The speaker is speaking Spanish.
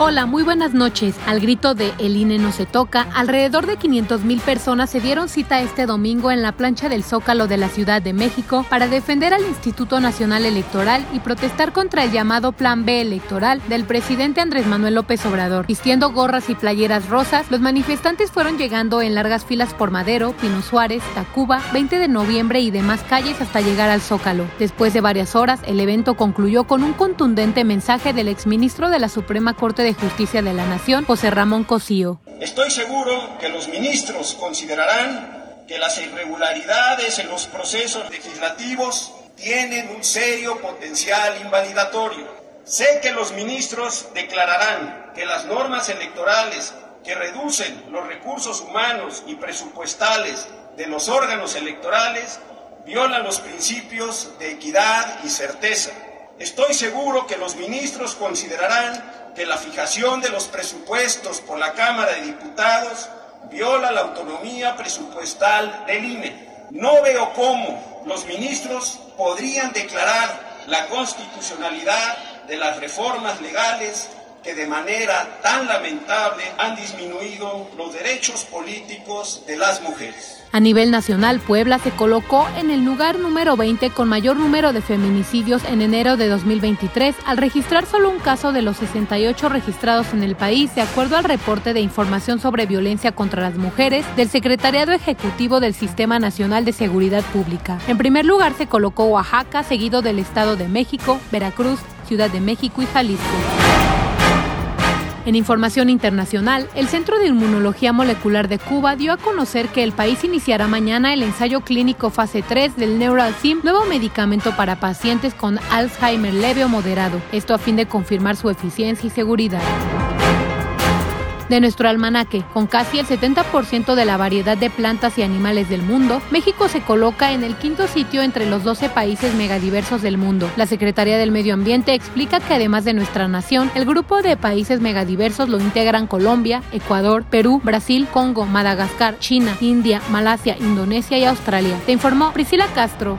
Hola, muy buenas noches. Al grito de El INE no se toca, alrededor de 500 mil personas se dieron cita este domingo en la plancha del Zócalo de la Ciudad de México para defender al Instituto Nacional Electoral y protestar contra el llamado Plan B electoral del presidente Andrés Manuel López Obrador. Vistiendo gorras y playeras rosas, los manifestantes fueron llegando en largas filas por Madero, Pino Suárez, Tacuba, 20 de noviembre y demás calles hasta llegar al Zócalo. Después de varias horas, el evento concluyó con un contundente mensaje del exministro de la Suprema Corte de Justicia de la Nación, José Ramón Cosío. Estoy seguro que los ministros considerarán que las irregularidades en los procesos legislativos tienen un serio potencial invalidatorio. Sé que los ministros declararán que las normas electorales que reducen los recursos humanos y presupuestales de los órganos electorales violan los principios de equidad y certeza. Estoy seguro que los ministros considerarán que la fijación de los presupuestos por la Cámara de Diputados viola la autonomía presupuestal del INE. No veo cómo los ministros podrían declarar la constitucionalidad de las reformas legales que de manera tan lamentable han disminuido los derechos políticos de las mujeres. A nivel nacional, Puebla se colocó en el lugar número 20 con mayor número de feminicidios en enero de 2023, al registrar solo un caso de los 68 registrados en el país, de acuerdo al reporte de información sobre violencia contra las mujeres del Secretariado Ejecutivo del Sistema Nacional de Seguridad Pública. En primer lugar se colocó Oaxaca, seguido del Estado de México, Veracruz, Ciudad de México y Jalisco. En información internacional, el Centro de Inmunología Molecular de Cuba dio a conocer que el país iniciará mañana el ensayo clínico fase 3 del Neuralsim, nuevo medicamento para pacientes con Alzheimer leve o moderado, esto a fin de confirmar su eficiencia y seguridad de nuestro almanaque. Con casi el 70% de la variedad de plantas y animales del mundo, México se coloca en el quinto sitio entre los 12 países megadiversos del mundo. La Secretaría del Medio Ambiente explica que además de nuestra nación, el grupo de países megadiversos lo integran Colombia, Ecuador, Perú, Brasil, Congo, Madagascar, China, India, Malasia, Indonesia y Australia. Te informó Priscila Castro.